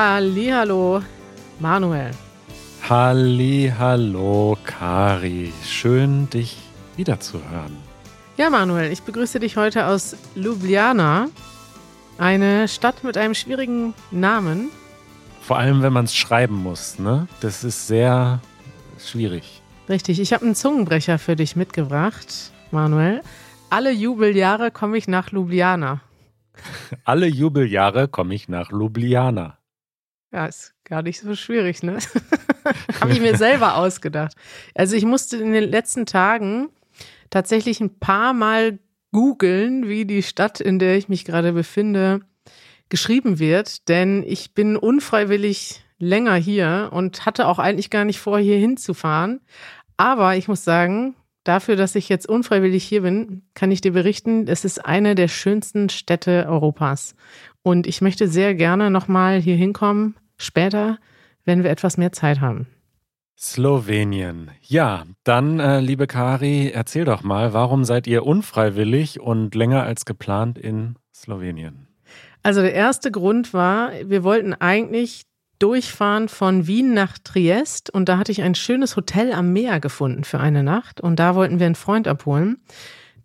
Hallo, Manuel. Hallo, Kari. Schön, dich wiederzuhören. Ja, Manuel, ich begrüße dich heute aus Ljubljana, eine Stadt mit einem schwierigen Namen. Vor allem, wenn man es schreiben muss, ne? Das ist sehr schwierig. Richtig, ich habe einen Zungenbrecher für dich mitgebracht, Manuel. Alle Jubeljahre komme ich nach Ljubljana. Alle Jubeljahre komme ich nach Ljubljana. Ja, ist gar nicht so schwierig, ne? Habe ich mir selber ausgedacht. Also ich musste in den letzten Tagen tatsächlich ein paar Mal googeln, wie die Stadt, in der ich mich gerade befinde, geschrieben wird, denn ich bin unfreiwillig länger hier und hatte auch eigentlich gar nicht vor, hier hinzufahren. Aber ich muss sagen, dafür, dass ich jetzt unfreiwillig hier bin, kann ich dir berichten, es ist eine der schönsten Städte Europas. Und ich möchte sehr gerne nochmal hier hinkommen, später, wenn wir etwas mehr Zeit haben. Slowenien. Ja, dann, äh, liebe Kari, erzähl doch mal, warum seid ihr unfreiwillig und länger als geplant in Slowenien? Also der erste Grund war, wir wollten eigentlich durchfahren von Wien nach Triest und da hatte ich ein schönes Hotel am Meer gefunden für eine Nacht und da wollten wir einen Freund abholen.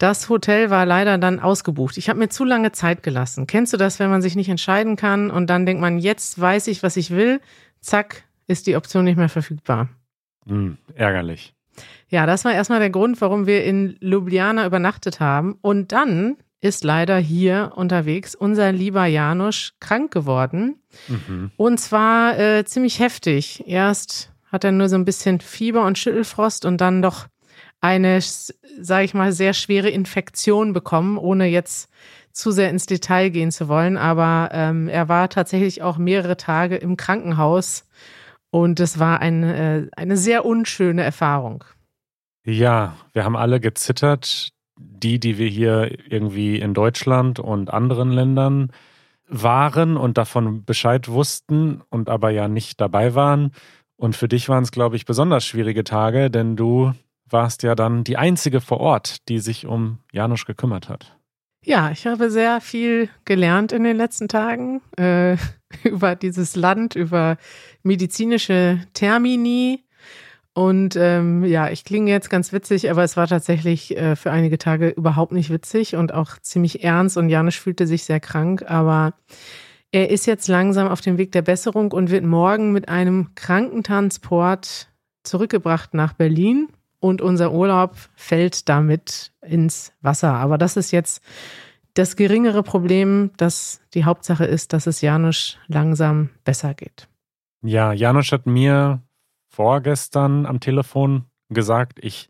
Das Hotel war leider dann ausgebucht. Ich habe mir zu lange Zeit gelassen. Kennst du das, wenn man sich nicht entscheiden kann und dann denkt man, jetzt weiß ich, was ich will, zack, ist die Option nicht mehr verfügbar. Hm, ärgerlich. Ja, das war erstmal der Grund, warum wir in Ljubljana übernachtet haben. Und dann ist leider hier unterwegs unser lieber Janusz krank geworden. Mhm. Und zwar äh, ziemlich heftig. Erst hat er nur so ein bisschen Fieber und Schüttelfrost und dann doch eine, sage ich mal, sehr schwere Infektion bekommen, ohne jetzt zu sehr ins Detail gehen zu wollen. Aber ähm, er war tatsächlich auch mehrere Tage im Krankenhaus und es war eine, äh, eine sehr unschöne Erfahrung. Ja, wir haben alle gezittert. Die, die wir hier irgendwie in Deutschland und anderen Ländern waren und davon Bescheid wussten und aber ja nicht dabei waren. Und für dich waren es, glaube ich, besonders schwierige Tage, denn du warst ja dann die einzige vor Ort, die sich um Janusz gekümmert hat. Ja, ich habe sehr viel gelernt in den letzten Tagen äh, über dieses Land, über medizinische Termini. Und ähm, ja, ich klinge jetzt ganz witzig, aber es war tatsächlich äh, für einige Tage überhaupt nicht witzig und auch ziemlich ernst. Und Janusz fühlte sich sehr krank, aber er ist jetzt langsam auf dem Weg der Besserung und wird morgen mit einem Krankentransport zurückgebracht nach Berlin und unser Urlaub fällt damit ins Wasser. Aber das ist jetzt das geringere Problem, dass die Hauptsache ist, dass es Janusz langsam besser geht. Ja, Janusz hat mir vorgestern am Telefon gesagt, ich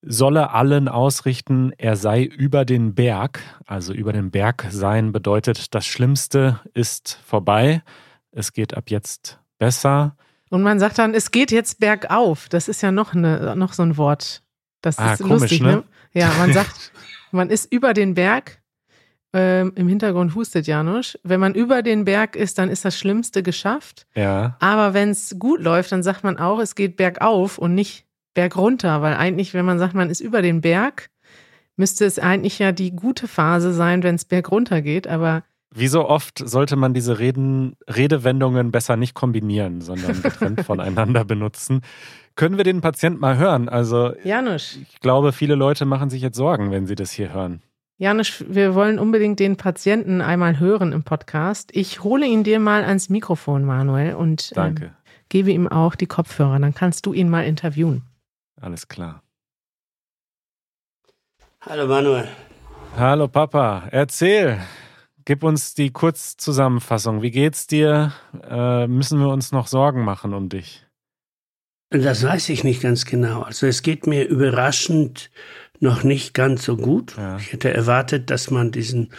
solle allen ausrichten, er sei über den Berg. Also über den Berg sein bedeutet, das Schlimmste ist vorbei. Es geht ab jetzt besser. Und man sagt dann, es geht jetzt bergauf. Das ist ja noch, eine, noch so ein Wort. Das ah, ist komisch, lustig, ne? ne? Ja, man sagt, man ist über den Berg. Ähm, Im Hintergrund hustet Janusz. Wenn man über den Berg ist, dann ist das Schlimmste geschafft. Ja. Aber wenn es gut läuft, dann sagt man auch, es geht bergauf und nicht bergunter. Weil eigentlich, wenn man sagt, man ist über den Berg, müsste es eigentlich ja die gute Phase sein, wenn es bergunter geht. Aber wie so oft sollte man diese Reden, Redewendungen besser nicht kombinieren, sondern getrennt voneinander benutzen. Können wir den Patient mal hören? Also, Janusz. ich glaube, viele Leute machen sich jetzt Sorgen, wenn sie das hier hören. Janusz, wir wollen unbedingt den Patienten einmal hören im Podcast. Ich hole ihn dir mal ans Mikrofon, Manuel, und ähm, gebe ihm auch die Kopfhörer. Dann kannst du ihn mal interviewen. Alles klar. Hallo Manuel. Hallo Papa, erzähl. Gib uns die Kurzzusammenfassung. Wie geht's dir? Äh, müssen wir uns noch Sorgen machen um dich? Das weiß ich nicht ganz genau. Also es geht mir überraschend noch nicht ganz so gut. Ja. Ich hätte erwartet, dass man diesen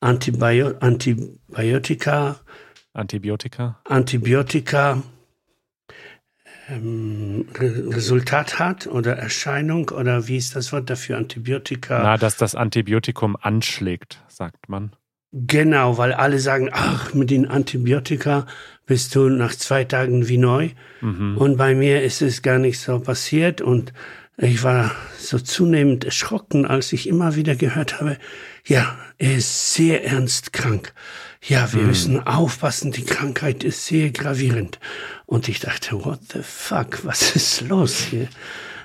Antibio Antibiotika, Antibiotika, Antibiotika ähm, Re Resultat hat oder Erscheinung oder wie ist das Wort dafür? Antibiotika. Na, dass das Antibiotikum anschlägt, sagt man. Genau, weil alle sagen, ach, mit den Antibiotika bist du nach zwei Tagen wie neu. Mhm. Und bei mir ist es gar nicht so passiert und ich war so zunehmend erschrocken, als ich immer wieder gehört habe, ja, er ist sehr ernst krank. ja, wir hm. müssen aufpassen, die Krankheit ist sehr gravierend. Und ich dachte, what the fuck, was ist los hier?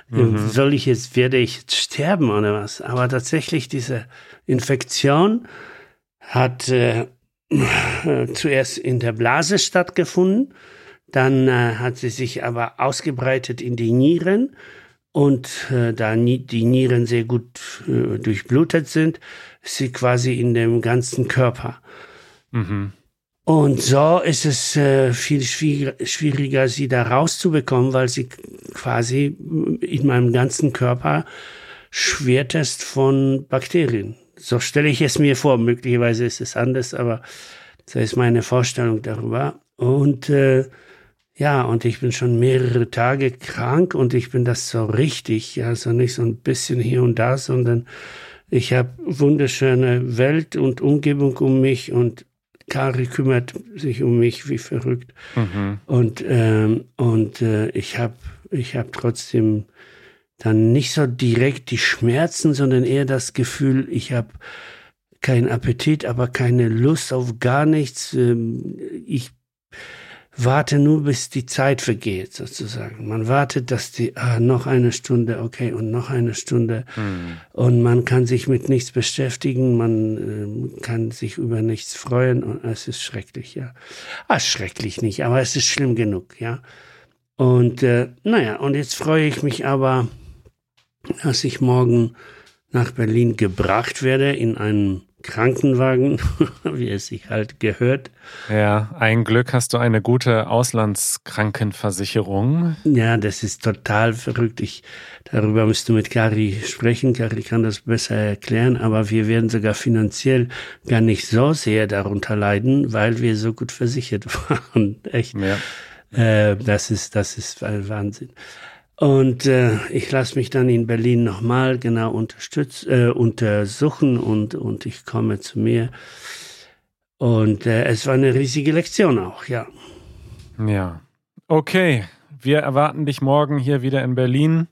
Mhm. Soll ich jetzt, werde ich jetzt sterben oder was? Aber tatsächlich diese Infektion hat äh, zuerst in der Blase stattgefunden, dann äh, hat sie sich aber ausgebreitet in die Nieren und äh, da die Nieren sehr gut äh, durchblutet sind, ist sie quasi in dem ganzen Körper. Mhm. Und so ist es äh, viel schwieriger, sie da rauszubekommen, weil sie quasi in meinem ganzen Körper schwertest von Bakterien. So stelle ich es mir vor. Möglicherweise ist es anders, aber das ist meine Vorstellung darüber. Und äh, ja, und ich bin schon mehrere Tage krank und ich bin das so richtig, also nicht so ein bisschen hier und da, sondern ich habe wunderschöne Welt und Umgebung um mich und Kari kümmert sich um mich wie verrückt. Mhm. Und, ähm, und äh, ich habe ich hab trotzdem dann nicht so direkt die Schmerzen, sondern eher das Gefühl, ich habe keinen Appetit, aber keine Lust auf gar nichts. Ähm, ich warte nur, bis die Zeit vergeht, sozusagen. Man wartet, dass die, ah, noch eine Stunde, okay, und noch eine Stunde. Mhm. Und man kann sich mit nichts beschäftigen, man äh, kann sich über nichts freuen und es ist schrecklich, ja. Ah, schrecklich nicht, aber es ist schlimm genug, ja. Und äh, naja, und jetzt freue ich mich aber, dass ich morgen nach Berlin gebracht werde in einem Krankenwagen, wie es sich halt gehört. Ja, ein Glück hast du eine gute Auslandskrankenversicherung. Ja, das ist total verrückt. Ich, darüber musst du mit Kari sprechen. Kari kann das besser erklären, aber wir werden sogar finanziell gar nicht so sehr darunter leiden, weil wir so gut versichert waren. Echt. Ja. Äh, das ist, das ist Wahnsinn. Und äh, ich lasse mich dann in Berlin nochmal genau unterstütz, äh, untersuchen und, und ich komme zu mir. Und äh, es war eine riesige Lektion auch, ja. Ja. Okay, wir erwarten dich morgen hier wieder in Berlin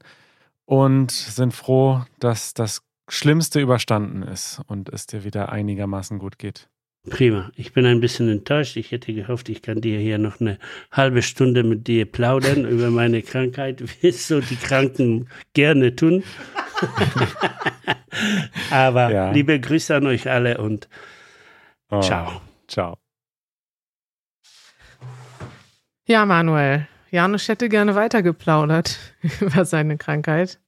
und sind froh, dass das Schlimmste überstanden ist und es dir wieder einigermaßen gut geht. Prima. Ich bin ein bisschen enttäuscht. Ich hätte gehofft, ich kann dir hier noch eine halbe Stunde mit dir plaudern über meine Krankheit, wie es so die Kranken gerne tun. Aber ja. liebe Grüße an euch alle und oh, ciao. Ciao. Ja, Manuel. Janusz hätte gerne weitergeplaudert über seine Krankheit.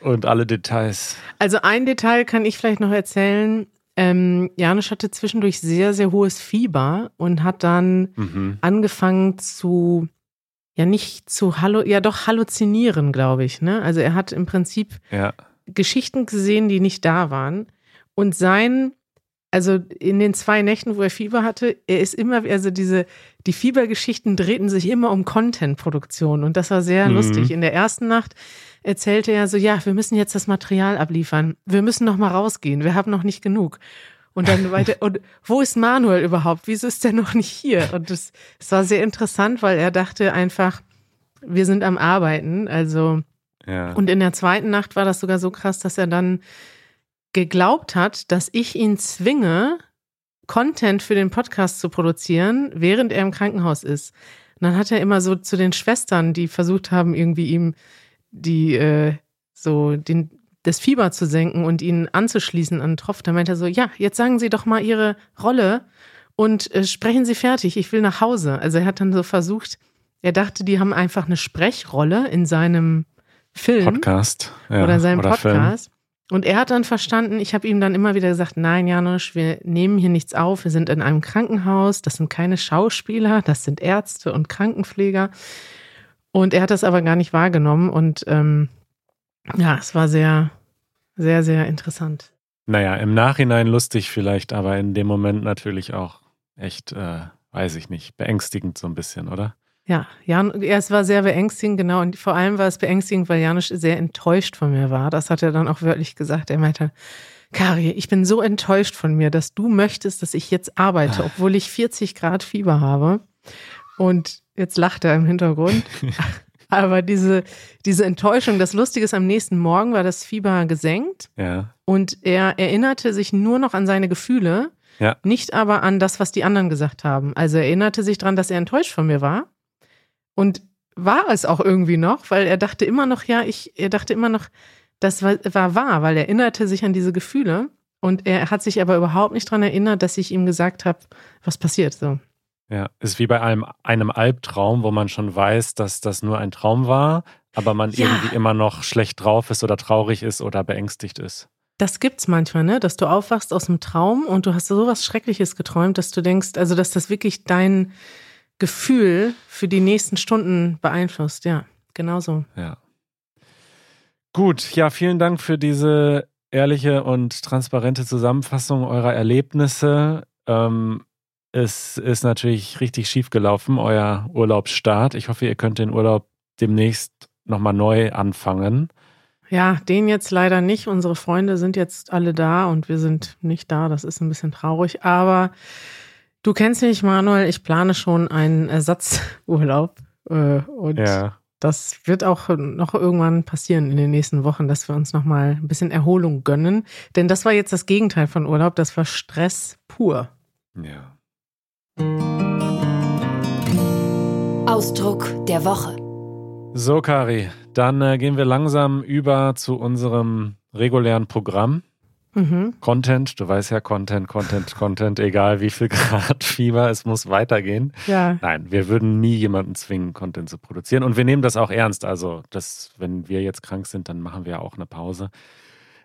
Und alle Details. Also ein Detail kann ich vielleicht noch erzählen. Ähm, Janusz hatte zwischendurch sehr, sehr hohes Fieber und hat dann mhm. angefangen zu, ja nicht zu hallo, ja doch halluzinieren, glaube ich. Ne? Also er hat im Prinzip ja. Geschichten gesehen, die nicht da waren. Und sein, also in den zwei Nächten, wo er Fieber hatte, er ist immer, also diese, die Fiebergeschichten drehten sich immer um Content-Produktion und das war sehr mhm. lustig. In der ersten Nacht erzählte er so, ja, wir müssen jetzt das Material abliefern. Wir müssen noch mal rausgehen. Wir haben noch nicht genug. Und dann weiter, und wo ist Manuel überhaupt? Wieso ist der noch nicht hier? Und das war sehr interessant, weil er dachte einfach, wir sind am Arbeiten. Also, ja. und in der zweiten Nacht war das sogar so krass, dass er dann geglaubt hat, dass ich ihn zwinge, Content für den Podcast zu produzieren, während er im Krankenhaus ist. Und dann hat er immer so zu den Schwestern, die versucht haben, irgendwie ihm die äh, so den, das Fieber zu senken und ihn anzuschließen an den Tropf. Da meinte er so, ja, jetzt sagen Sie doch mal Ihre Rolle und äh, sprechen Sie fertig, ich will nach Hause. Also er hat dann so versucht, er dachte, die haben einfach eine Sprechrolle in seinem Film. Podcast. Ja, oder seinem oder Podcast. Film. Und er hat dann verstanden, ich habe ihm dann immer wieder gesagt, nein, Janusz, wir nehmen hier nichts auf, wir sind in einem Krankenhaus, das sind keine Schauspieler, das sind Ärzte und Krankenpfleger. Und er hat das aber gar nicht wahrgenommen und ähm, ja, es war sehr, sehr, sehr interessant. Naja, im Nachhinein lustig vielleicht, aber in dem Moment natürlich auch echt, äh, weiß ich nicht, beängstigend so ein bisschen, oder? Ja, Jan, ja, es war sehr beängstigend, genau. Und vor allem war es beängstigend, weil Janusz sehr enttäuscht von mir war. Das hat er dann auch wörtlich gesagt. Er meinte, Kari, ich bin so enttäuscht von mir, dass du möchtest, dass ich jetzt arbeite, obwohl ich 40 Grad Fieber habe. Und Jetzt lacht er im Hintergrund. Aber diese, diese Enttäuschung, das Lustige ist, am nächsten Morgen war das Fieber gesenkt. Ja. Und er erinnerte sich nur noch an seine Gefühle. Ja. nicht aber an das, was die anderen gesagt haben. Also er erinnerte sich daran, dass er enttäuscht von mir war und war es auch irgendwie noch, weil er dachte immer noch, ja, ich, er dachte immer noch, das war, war wahr, weil er erinnerte sich an diese Gefühle und er hat sich aber überhaupt nicht daran erinnert, dass ich ihm gesagt habe, was passiert so. Ja, ist wie bei einem, einem Albtraum, wo man schon weiß, dass das nur ein Traum war, aber man Ja. irgendwie immer noch schlecht drauf ist oder traurig ist oder beängstigt ist. Das gibt's manchmal, ne? Dass du aufwachst aus einem Traum und du hast so was Schreckliches geträumt, dass du denkst, also dass das wirklich dein Gefühl für die nächsten Stunden beeinflusst. Ja, genau so. Ja. Gut, ja, vielen Dank für diese ehrliche und transparente Zusammenfassung eurer Erlebnisse. Ähm, es ist natürlich richtig schief gelaufen, euer Urlaubsstart. Ich hoffe, ihr könnt den Urlaub demnächst nochmal neu anfangen. Ja, den jetzt leider nicht. Unsere Freunde sind jetzt alle da und wir sind nicht da. Das ist ein bisschen traurig. Aber du kennst mich, Manuel. Ich plane schon einen Ersatzurlaub. Äh, und Ja. das wird auch noch irgendwann passieren in den nächsten Wochen, dass wir uns nochmal ein bisschen Erholung gönnen. Denn das war jetzt das Gegenteil von Urlaub. Das war Stress pur. Ja. Ausdruck der Woche. So, Kari, dann äh, gehen wir langsam über zu unserem regulären Programm. Mhm. Content, du weißt ja, Content, Content, Content, egal wie viel Grad Fieber, es muss weitergehen. Ja, Nein, wir würden nie jemanden zwingen, Content zu produzieren. Und wir nehmen das auch ernst. Also, das, wenn wir jetzt krank sind, dann machen wir auch eine Pause.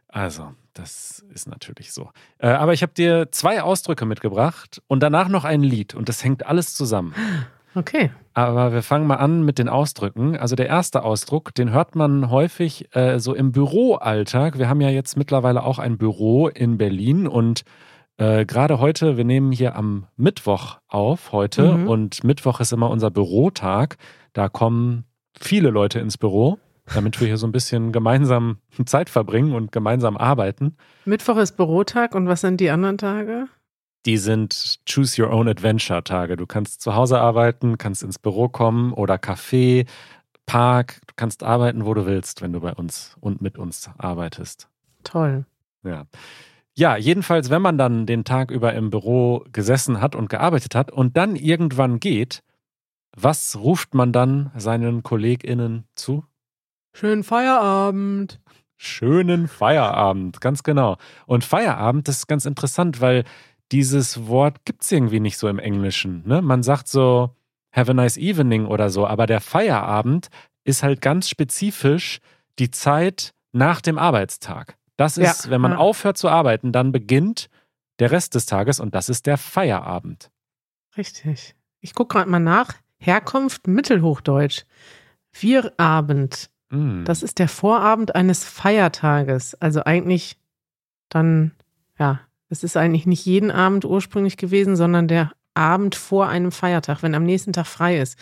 Also, das ist natürlich so. Äh, aber ich habe dir zwei Ausdrücke mitgebracht und danach noch ein Lied. Und das hängt alles zusammen. okay. Aber wir fangen mal an mit den Ausdrücken. Also der erste Ausdruck, den hört man häufig äh, so im Büroalltag. Wir haben ja jetzt mittlerweile auch ein Büro in Berlin und äh, gerade heute, wir nehmen hier am Mittwoch auf heute Mhm. und Mittwoch ist immer unser Bürotag. Da kommen viele Leute ins Büro, damit wir hier so ein bisschen gemeinsam Zeit verbringen und gemeinsam arbeiten. Mittwoch ist Bürotag und was sind die anderen Tage? Die sind Choose Your Own Adventure Tage. Du kannst zu Hause arbeiten, kannst ins Büro kommen oder Café, Park. Du kannst arbeiten, wo du willst, wenn du bei uns und mit uns arbeitest. Toll. Ja. Ja, jedenfalls, wenn man dann den Tag über im Büro gesessen hat und gearbeitet hat und dann irgendwann geht, was ruft man dann seinen KollegInnen zu? Schönen Feierabend. Schönen Feierabend, ganz genau. Und Feierabend das ist ganz interessant, weil dieses Wort gibt es irgendwie nicht so im Englischen. Ne? Man sagt so, have a nice evening oder so, aber der Feierabend ist halt ganz spezifisch die Zeit nach dem Arbeitstag. Das Ja, ist, wenn man ja. aufhört zu arbeiten, dann beginnt der Rest des Tages und das ist der Feierabend. Richtig. Ich gucke gerade mal nach. Herkunft Mittelhochdeutsch. Vierabend. Mm. Das ist der Vorabend eines Feiertages. Also eigentlich dann, ja, es ist eigentlich nicht jeden Abend ursprünglich gewesen, sondern der Abend vor einem Feiertag, wenn am nächsten Tag frei ist.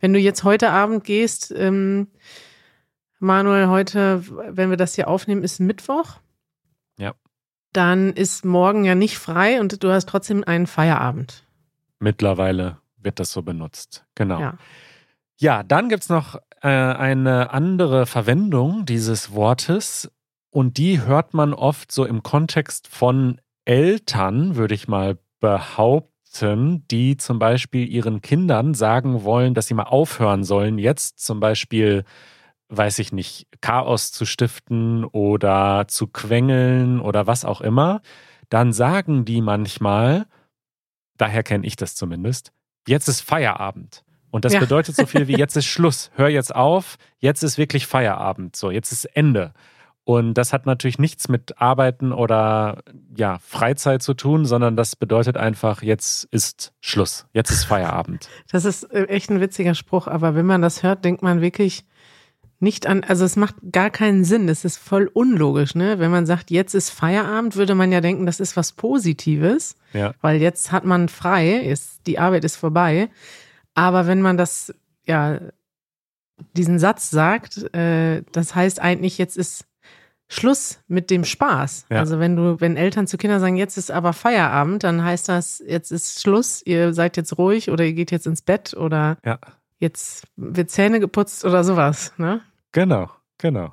Wenn du jetzt heute Abend gehst, ähm, Manuel, heute, wenn wir das hier aufnehmen, ist Mittwoch. Ja. Dann ist morgen ja nicht frei und du hast trotzdem einen Feierabend. Mittlerweile wird das so benutzt. Genau. Ja. Ja, dann gibt's noch äh, eine andere Verwendung dieses Wortes und die hört man oft so im Kontext von Eltern, würde ich mal behaupten, die zum Beispiel ihren Kindern sagen wollen, dass sie mal aufhören sollen, jetzt zum Beispiel, weiß ich nicht, Chaos zu stiften oder zu quengeln oder was auch immer. Dann sagen die manchmal, daher kenne ich das zumindest, jetzt ist Feierabend. Und das Ja. bedeutet so viel wie jetzt ist Schluss, hör jetzt auf, jetzt ist wirklich Feierabend, so jetzt ist Ende. Und das hat natürlich nichts mit Arbeiten oder ja, Freizeit zu tun, sondern das bedeutet einfach, jetzt ist Schluss, jetzt ist Feierabend. Das ist äh, echt ein witziger Spruch, aber wenn man das hört, denkt man wirklich nicht an, also es macht gar keinen Sinn, es ist voll unlogisch, ne? Wenn man sagt, jetzt ist Feierabend, würde man ja denken, das ist was Positives, Ja. weil jetzt hat man frei, ist, die Arbeit ist vorbei. Aber wenn man das, ja, diesen Satz sagt, äh, das heißt eigentlich, jetzt ist Schluss mit dem Spaß. Ja. Also wenn du, wenn Eltern zu Kindern sagen, jetzt ist aber Feierabend, dann heißt das, jetzt ist Schluss, ihr seid jetzt ruhig oder ihr geht jetzt ins Bett oder Ja, jetzt wird Zähne geputzt oder sowas, ne? genau, genau.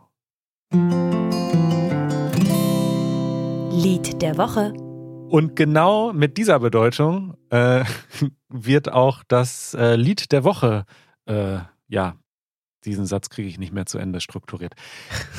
Lied der Woche. Und genau mit dieser Bedeutung äh, wird auch das äh, Lied der Woche, äh, ja, diesen Satz kriege ich nicht mehr zu Ende strukturiert.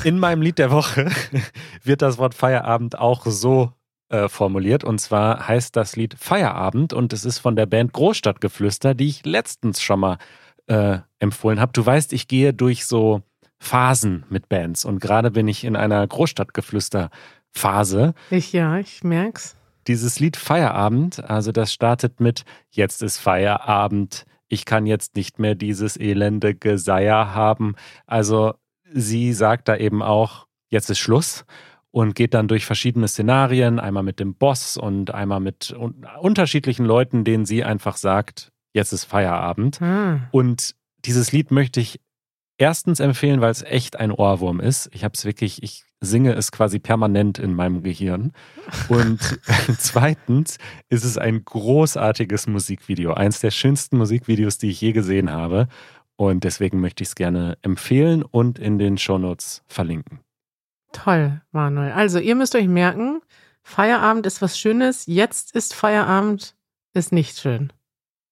In meinem Lied der Woche wird das Wort Feierabend auch so äh, formuliert. Und zwar heißt das Lied Feierabend und es ist von der Band Großstadtgeflüster, die ich letztens schon mal äh, empfohlen habe. Du weißt, ich gehe durch so Phasen mit Bands und gerade bin ich in einer Großstadtgeflüster-Phase. Ich ja, ich merk's. Dieses Lied Feierabend, also das startet mit Jetzt ist Feierabend, ich kann jetzt nicht mehr dieses elende Geseier haben. Also sie sagt da eben auch, jetzt ist Schluss und geht dann durch verschiedene Szenarien, einmal mit dem Boss und einmal mit un unterschiedlichen Leuten, denen sie einfach sagt, jetzt ist Feierabend. Ah. Und dieses Lied möchte ich erstens empfehlen, weil es echt ein Ohrwurm ist. Ich habe es wirklich, ich singe es quasi permanent in meinem Gehirn. Und zweitens ist es ein großartiges Musikvideo, eins der schönsten Musikvideos, die ich je gesehen habe. Und deswegen möchte ich es gerne empfehlen und in den Shownotes verlinken. Toll, Manuel. Also, ihr müsst euch merken, Feierabend ist was Schönes, jetzt ist Feierabend, ist nicht schön.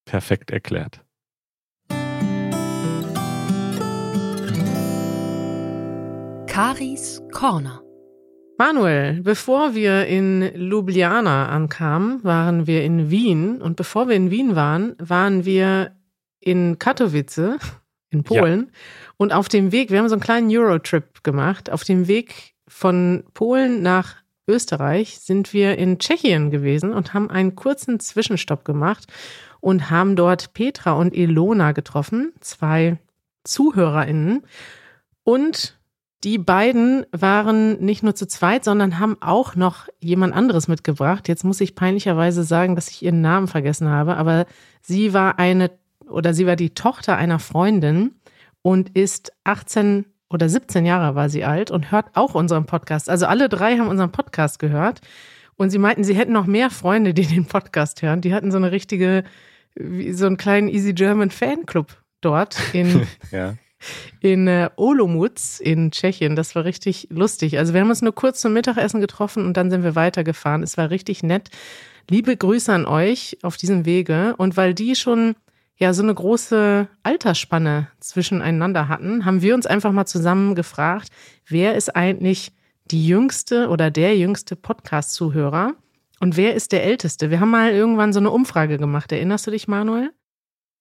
Perfekt erklärt. Karis Corner. Manuel, bevor wir in Ljubljana ankamen, waren wir in Wien. Und bevor wir in Wien waren, waren wir in Katowice, in Polen. Und auf dem Weg, wir haben so einen kleinen Eurotrip gemacht. Auf dem Weg von Polen nach Österreich sind wir in Tschechien gewesen und haben einen kurzen Zwischenstopp gemacht und haben dort Petra und Ilona getroffen, zwei ZuhörerInnen. Und die beiden waren nicht nur zu zweit, sondern haben auch noch jemand anderes mitgebracht. Jetzt muss ich peinlicherweise sagen, dass ich ihren Namen vergessen habe, aber sie war eine oder sie war die Tochter einer Freundin und ist 18 oder 17 Jahre war sie alt und hört auch unseren Podcast. Also alle drei haben unseren Podcast gehört und sie meinten, sie hätten noch mehr Freunde, die den Podcast hören. Die hatten so eine richtige, so einen kleinen Easy German Fanclub dort in, ja in äh, Olomouc in Tschechien. Das war richtig lustig. Also wir haben uns nur kurz zum Mittagessen getroffen und dann sind wir weitergefahren. Es war richtig nett. Liebe Grüße an euch auf diesem Wege. Und weil die schon ja so eine große Altersspanne zwischeneinander hatten, haben wir uns einfach mal zusammen gefragt, wer ist eigentlich die jüngste oder der jüngste Podcast-Zuhörer und wer ist der älteste? Wir haben mal irgendwann so eine Umfrage gemacht. Erinnerst du dich, Manuel?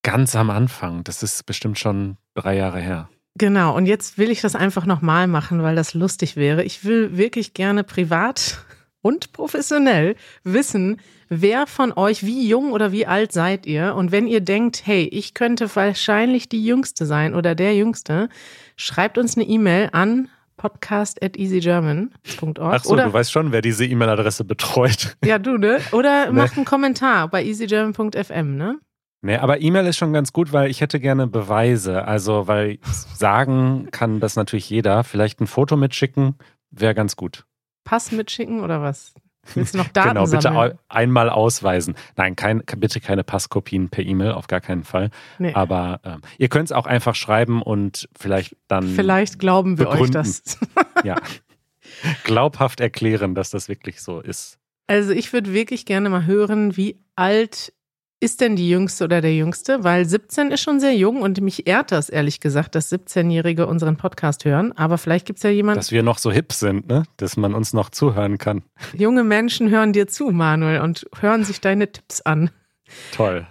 Ganz am Anfang. Das ist bestimmt schon drei Jahre her. Genau, und jetzt will ich das einfach nochmal machen, weil das lustig wäre. Ich will wirklich gerne privat und professionell wissen, wer von euch, wie jung oder wie alt seid ihr? Und wenn ihr denkt, hey, ich könnte wahrscheinlich die Jüngste sein oder der Jüngste, schreibt uns eine E-Mail an podcast at easygerman.org. Ach so, oder, du weißt schon, wer diese E-Mail-Adresse betreut. Ja, du, ne? Oder ne? macht einen Kommentar bei easygerman.fm, ne? Nee, aber E-Mail ist schon ganz gut, weil ich hätte gerne Beweise. Also, weil sagen kann das natürlich jeder. Vielleicht ein Foto mitschicken wäre ganz gut. Pass mitschicken oder was? Willst du noch Daten Genau, bitte sammeln? einmal ausweisen. Nein, kein, bitte keine Passkopien per E-Mail, auf gar keinen Fall. Nee. Aber ähm, ihr könnt es auch einfach schreiben und vielleicht dann. Vielleicht glauben wir begründen. euch das. ja. Glaubhaft erklären, dass das wirklich so ist. Also ich würde wirklich gerne mal hören, wie alt ist denn die Jüngste oder der Jüngste? Weil 17 ist schon sehr jung und mich ehrt das ehrlich gesagt, dass 17-Jährige unseren Podcast hören. Aber vielleicht gibt es ja jemanden. Dass wir noch so hip sind, ne? Dass man uns noch zuhören kann. Junge Menschen hören dir zu, Manuel, und hören sich deine Tipps an. Toll.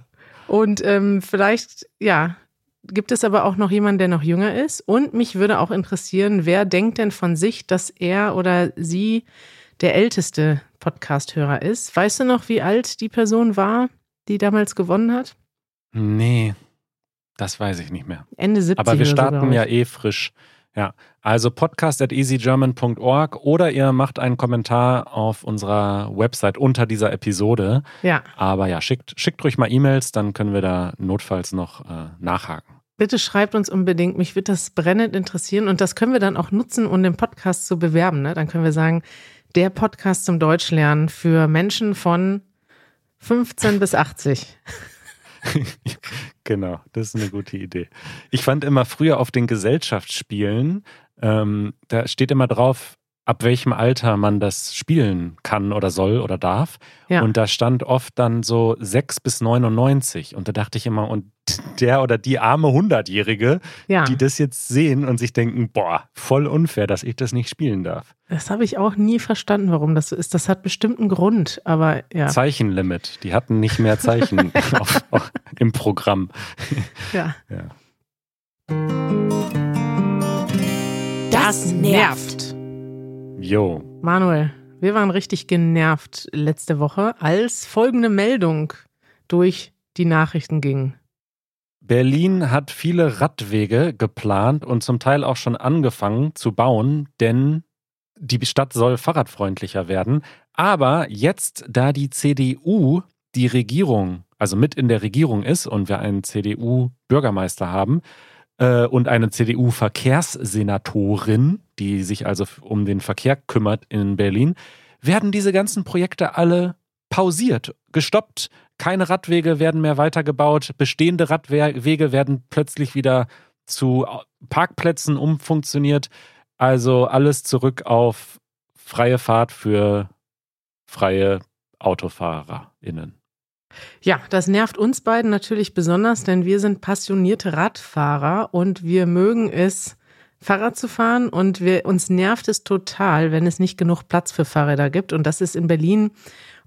Und ähm, vielleicht, ja, gibt es aber auch noch jemanden, der noch jünger ist. Und mich würde auch interessieren, wer denkt denn von sich, dass er oder sie der älteste Podcast-Hörer ist? Weißt du noch, wie alt die Person war? Die damals gewonnen hat? Nee, das weiß ich nicht mehr. Ende 70 Aber wir starten sogar. ja eh frisch. Ja, also podcast at easygerman.org oder ihr macht einen Kommentar auf unserer Website unter dieser Episode. Ja. Aber ja, schickt, schickt ruhig mal E-Mails, dann können wir da notfalls noch äh, nachhaken. Bitte schreibt uns unbedingt. Mich wird das brennend interessieren und das können wir dann auch nutzen, um den Podcast zu bewerben. Ne? Dann können wir sagen, der Podcast zum Deutschlernen für Menschen von 15 bis 80. genau, das ist eine gute Idee. Ich fand immer früher auf den Gesellschaftsspielen, ähm, da steht immer drauf, ab welchem Alter man das spielen kann oder soll oder darf. Ja. Und da stand oft dann so 6 bis 99. Und da dachte ich immer, und der oder die arme Hundertjährige, ja. die das jetzt sehen und sich denken, boah, voll unfair, dass ich das nicht spielen darf. Das habe ich auch nie verstanden, warum das so ist. Das hat bestimmt einen Grund, aber ja. Zeichenlimit. Die hatten nicht mehr Zeichen auf, auf, im Programm. Ja. ja. Das nervt. Jo. Manuel, wir waren richtig genervt letzte Woche, als folgende Meldung durch die Nachrichten ging. Berlin hat viele Radwege geplant und zum Teil auch schon angefangen zu bauen, denn die Stadt soll fahrradfreundlicher werden. Aber jetzt, da die CDU die Regierung, also mit in der Regierung ist und wir einen CDU-Bürgermeister haben äh, und eine CDU-Verkehrssenatorin, die sich also um den Verkehr kümmert in Berlin, werden diese ganzen Projekte alle pausiert, gestoppt. Keine Radwege werden mehr weitergebaut. Bestehende Radwege werden plötzlich wieder zu Parkplätzen umfunktioniert. Also alles zurück auf freie Fahrt für freie AutofahrerInnen. Ja, das nervt uns beiden natürlich besonders, denn wir sind passionierte Radfahrer und wir mögen es, Fahrrad zu fahren und wir, uns nervt es total, wenn es nicht genug Platz für Fahrräder gibt. Und das ist in Berlin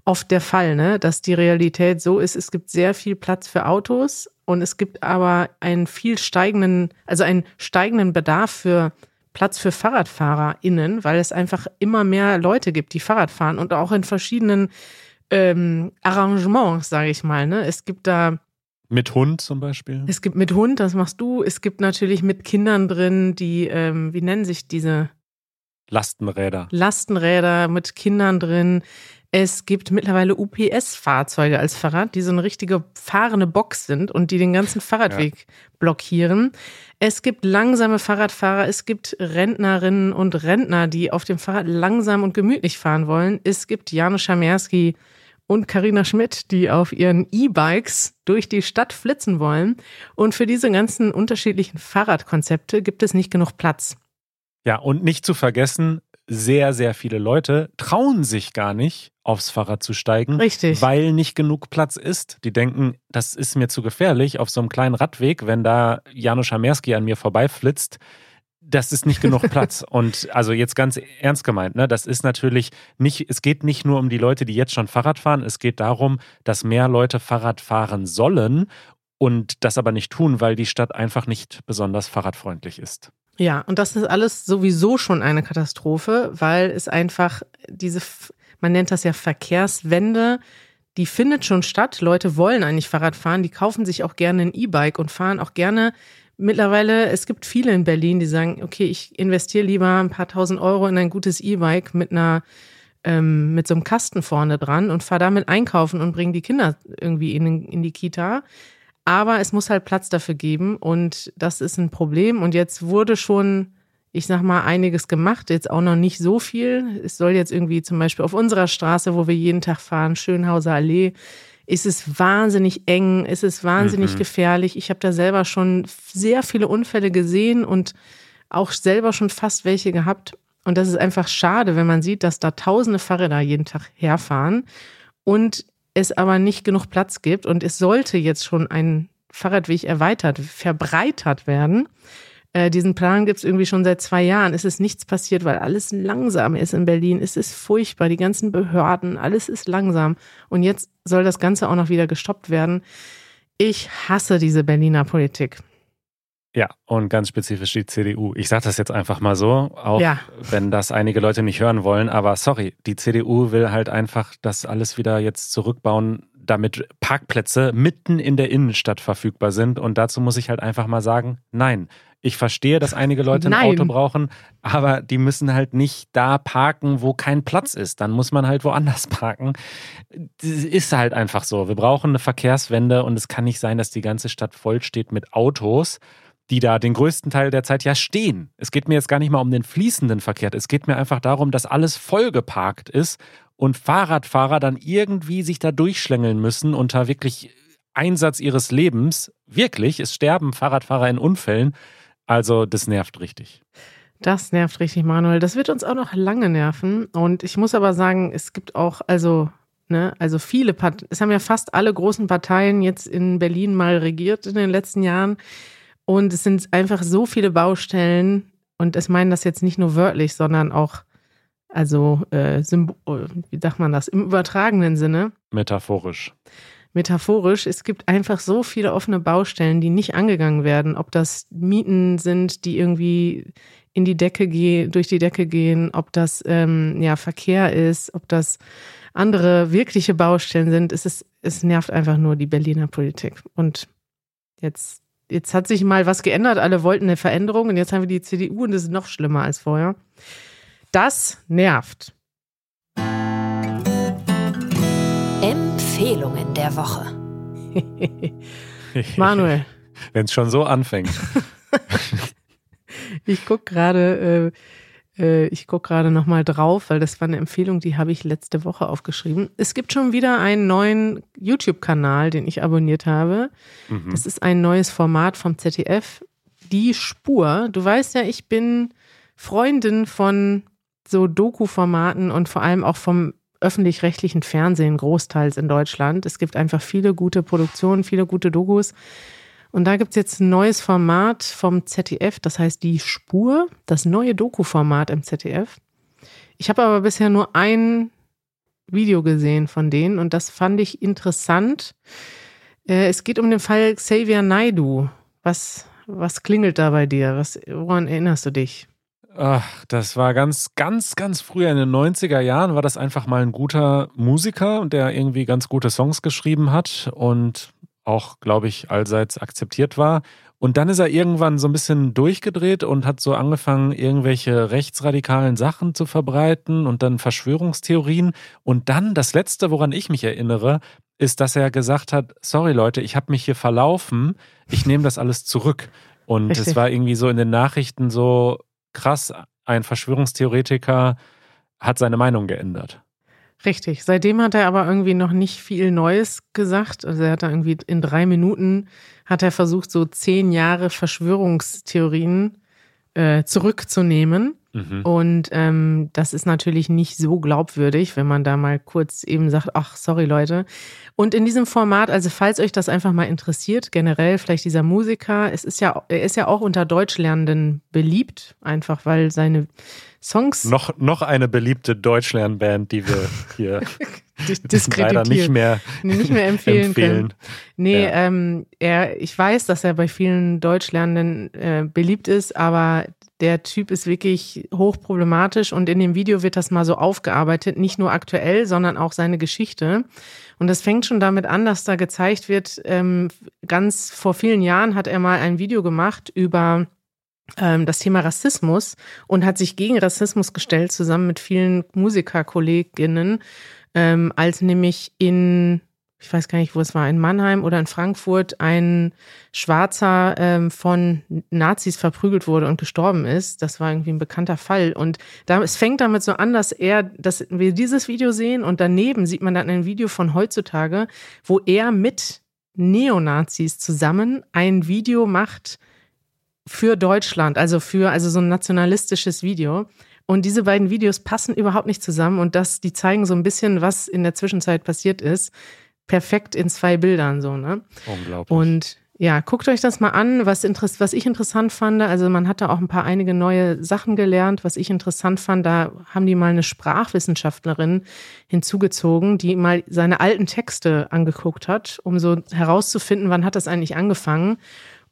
oft der Fall, ne? dass die Realität so ist, es gibt sehr viel Platz für Autos und es gibt aber einen viel steigenden, also einen steigenden Bedarf für Platz für FahrradfahrerInnen, weil es einfach immer mehr Leute gibt, die Fahrrad fahren und auch in verschiedenen ähm, Arrangements, sage ich mal. Ne? Es gibt da mit Hund zum Beispiel? Es gibt mit Hund, das machst du. Es gibt natürlich mit Kindern drin, die, ähm, wie nennen sich diese? Lastenräder. Lastenräder mit Kindern drin. Es gibt mittlerweile UPS-Fahrzeuge als Fahrrad, die so eine richtige fahrende Box sind und die den ganzen Fahrradweg ja. blockieren. Es gibt langsame Fahrradfahrer, es gibt Rentnerinnen und Rentner, die auf dem Fahrrad langsam und gemütlich fahren wollen. Es gibt Janusz Schamerski und Karina Schmidt, die auf ihren E-Bikes durch die Stadt flitzen wollen. Und für diese ganzen unterschiedlichen Fahrradkonzepte gibt es nicht genug Platz. Ja, und nicht zu vergessen, sehr, sehr viele Leute trauen sich gar nicht, aufs Fahrrad zu steigen, Richtig. weil nicht genug Platz ist. Die denken, das ist mir zu gefährlich auf so einem kleinen Radweg, wenn da Janusz Schamerski an mir vorbeiflitzt. Das ist nicht genug Platz. Und also jetzt ganz ernst gemeint, ne, das ist natürlich nicht, es geht nicht nur um die Leute, die jetzt schon Fahrrad fahren, es geht darum, dass mehr Leute Fahrrad fahren sollen und das aber nicht tun, weil die Stadt einfach nicht besonders fahrradfreundlich ist. Ja, und das ist alles sowieso schon eine Katastrophe, weil es einfach diese, man nennt das ja Verkehrswende, die findet schon statt. Leute wollen eigentlich Fahrrad fahren, die kaufen sich auch gerne ein E-Bike und fahren auch gerne. Mittlerweile, es gibt viele in Berlin, die sagen, okay, ich investiere lieber ein paar tausend Euro in ein gutes E-Bike mit einer ähm, mit so einem Kasten vorne dran und fahre damit einkaufen und bringe die Kinder irgendwie in, in die Kita, aber es muss halt Platz dafür geben und das ist ein Problem. Und jetzt wurde schon, ich sag mal, einiges gemacht, jetzt auch noch nicht so viel. Es soll jetzt irgendwie zum Beispiel auf unserer Straße, wo wir jeden Tag fahren, Schönhauser Allee, ist es wahnsinnig eng, ist es wahnsinnig mhm. gefährlich. Ich habe da selber schon sehr viele Unfälle gesehen und auch selber schon fast welche gehabt. Und das ist einfach schade, wenn man sieht, dass da tausende Fahrräder jeden Tag herfahren. Und es aber nicht genug Platz gibt und es sollte jetzt schon ein Fahrradweg erweitert, verbreitert werden. Äh, diesen Plan gibt es irgendwie schon seit zwei Jahren. Es ist nichts passiert, weil alles langsam ist in Berlin. Es ist furchtbar, die ganzen Behörden, alles ist langsam. Und jetzt soll das Ganze auch noch wieder gestoppt werden. Ich hasse diese Berliner Politik. Ja, und ganz spezifisch die CDU. Ich sage das jetzt einfach mal so, auch ja. wenn das einige Leute nicht hören wollen, aber sorry, die CDU will halt einfach das alles wieder jetzt zurückbauen, damit Parkplätze mitten in der Innenstadt verfügbar sind. Und dazu muss ich halt einfach mal sagen, nein. Ich verstehe, dass einige Leute ein nein. Auto brauchen, aber die müssen halt nicht da parken, wo kein Platz ist. Dann muss man halt woanders parken. Das ist halt einfach so. Wir brauchen eine Verkehrswende und es kann nicht sein, dass die ganze Stadt voll steht mit Autos die da den größten Teil der Zeit ja stehen. Es geht mir jetzt gar nicht mal um den fließenden Verkehr. Es geht mir einfach darum, dass alles vollgeparkt ist und Fahrradfahrer dann irgendwie sich da durchschlängeln müssen unter wirklich Einsatz ihres Lebens. Wirklich, es sterben Fahrradfahrer in Unfällen. Also das nervt richtig. Das nervt richtig, Manuel. Das wird uns auch noch lange nerven. Und ich muss aber sagen, es gibt auch, also, ne, also viele Parteien, es haben ja fast alle großen Parteien jetzt in Berlin mal regiert in den letzten Jahren. Und es sind einfach so viele Baustellen. Und es meinen das jetzt nicht nur wörtlich, sondern auch, also, äh, wie sagt man das, im übertragenen Sinne. Metaphorisch metaphorisch, es gibt einfach so viele offene Baustellen, die nicht angegangen werden. Ob das Mieten sind, die irgendwie in die Decke gehen, durch die Decke gehen, ob das ähm, ja Verkehr ist, ob das andere wirkliche Baustellen sind. Es ist, es nervt einfach nur die Berliner Politik. Und jetzt, jetzt hat sich mal was geändert. Alle wollten eine Veränderung und jetzt haben wir die CDU und das ist noch schlimmer als vorher. Das nervt. Empfehlungen der Woche. Manuel. Wenn es schon so anfängt. ich gucke gerade, äh, äh, ich gucke gerade noch mal drauf, weil das war eine Empfehlung, die habe ich letzte Woche aufgeschrieben. Es gibt schon wieder einen neuen YouTube-Kanal, den ich abonniert habe. Mhm. Das ist ein neues Format vom ZDF. Die Spur. Du weißt ja, ich bin Freundin von so Doku-Formaten und vor allem auch vom öffentlich-rechtlichen Fernsehen großteils in Deutschland. Es gibt einfach viele gute Produktionen, viele gute Dokus. Und da gibt es jetzt ein neues Format vom ZDF, das heißt Die Spur, das neue Doku-Format im ZDF. Ich habe aber bisher nur ein Video gesehen von denen und das fand ich interessant. Äh, es geht um den Fall Xavier Naidu. Was, was klingelt da bei dir? Was, woran erinnerst du dich? Ach, das war ganz, ganz, ganz früher in den 90er Jahren war das einfach mal ein guter Musiker, der irgendwie ganz gute Songs geschrieben hat und auch, glaube ich, allseits akzeptiert war. Und dann ist er irgendwann so ein bisschen durchgedreht und hat so angefangen, irgendwelche rechtsradikalen Sachen zu verbreiten und dann Verschwörungstheorien. Und dann das Letzte, woran ich mich erinnere, ist, dass er gesagt hat, sorry Leute, ich habe mich hier verlaufen, ich nehme das alles zurück. Und es war irgendwie so in den Nachrichten so, krass, ein Verschwörungstheoretiker hat seine Meinung geändert. Richtig. Seitdem hat er aber irgendwie noch nicht viel Neues gesagt. Also er hat da irgendwie in drei Minuten hat er versucht, so zehn Jahre Verschwörungstheorien äh, zurückzunehmen. Mhm. Und ähm, das ist natürlich nicht so glaubwürdig, wenn man da mal kurz eben sagt, ach, sorry Leute. Und in diesem Format, also falls euch das einfach mal interessiert, generell vielleicht dieser Musiker, es ist ja, er ist ja auch unter Deutschlernenden beliebt, einfach weil seine Songs. Noch, noch eine beliebte Deutschlernband, die wir hier leider nicht mehr, nicht mehr empfehlen, empfehlen. können. Nee, ja. ähm, er, ich weiß, dass er bei vielen Deutschlernenden äh, beliebt ist, aber der Typ ist wirklich hochproblematisch und in dem Video wird das mal so aufgearbeitet, nicht nur aktuell, sondern auch seine Geschichte. Und das fängt schon damit an, dass da gezeigt wird, ähm, ganz vor vielen Jahren hat er mal ein Video gemacht über das Thema Rassismus und hat sich gegen Rassismus gestellt, zusammen mit vielen Musikerkolleginnen, ähm, als nämlich in ich weiß gar nicht, wo es war, in Mannheim oder in Frankfurt ein Schwarzer ähm, von Nazis verprügelt wurde und gestorben ist. Das war irgendwie ein bekannter Fall. Und da, es fängt damit so an, dass er, dass wir dieses Video sehen und daneben sieht man dann ein Video von heutzutage, wo er mit Neonazis zusammen ein Video macht für Deutschland, also für, also so ein nationalistisches Video. Und diese beiden Videos passen überhaupt nicht zusammen und das, die zeigen so ein bisschen, was in der Zwischenzeit passiert ist perfekt in zwei Bildern so, ne? Unglaublich. Und ja, guckt euch das mal an, was, was ich interessant fand. Also man hat da auch ein paar einige neue Sachen gelernt. Was ich interessant fand, da haben die mal eine Sprachwissenschaftlerin hinzugezogen, die mal seine alten Texte angeguckt hat, um so herauszufinden, wann hat das eigentlich angefangen.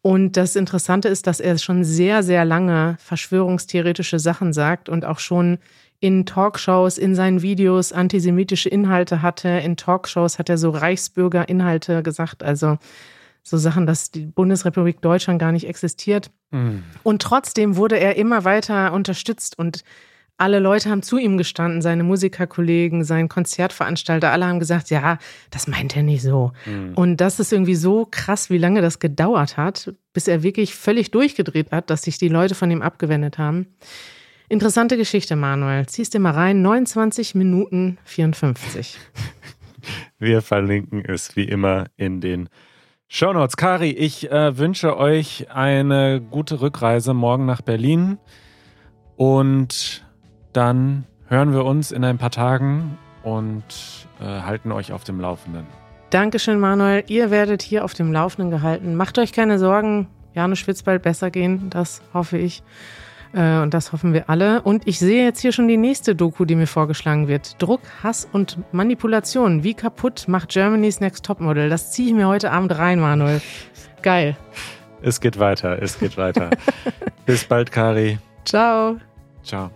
Und das Interessante ist, dass er schon sehr, sehr lange verschwörungstheoretische Sachen sagt und auch schon in Talkshows, in seinen Videos antisemitische Inhalte hatte. In Talkshows hat er so Reichsbürgerinhalte gesagt, also so Sachen, dass die Bundesrepublik Deutschland gar nicht existiert. Mhm. Und trotzdem wurde er immer weiter unterstützt und alle Leute haben zu ihm gestanden, seine Musikerkollegen, sein Konzertveranstalter, alle haben gesagt, ja, das meint er nicht so. Mhm. Und das ist irgendwie so krass, wie lange das gedauert hat, bis er wirklich völlig durchgedreht hat, dass sich die Leute von ihm abgewendet haben. Interessante Geschichte, Manuel. Ziehst dir mal rein. 29 Minuten 54. Wir verlinken es wie immer in den Shownotes. Kari, ich äh, wünsche euch eine gute Rückreise morgen nach Berlin Und dann hören wir uns in ein paar Tagen und äh, halten euch auf dem Laufenden. Dankeschön, Manuel. Ihr werdet hier auf dem Laufenden gehalten. Macht euch keine Sorgen. Janusz wird es bald besser gehen. Das hoffe ich. Äh, und das hoffen wir alle. Und ich sehe jetzt hier schon die nächste Doku, die mir vorgeschlagen wird. Druck, Hass und Manipulation. Wie kaputt macht Germany's Next Topmodel? Das ziehe ich mir heute Abend rein, Manuel. Geil. Es geht weiter, es geht weiter. Bis bald, Kari. Ciao. Ciao.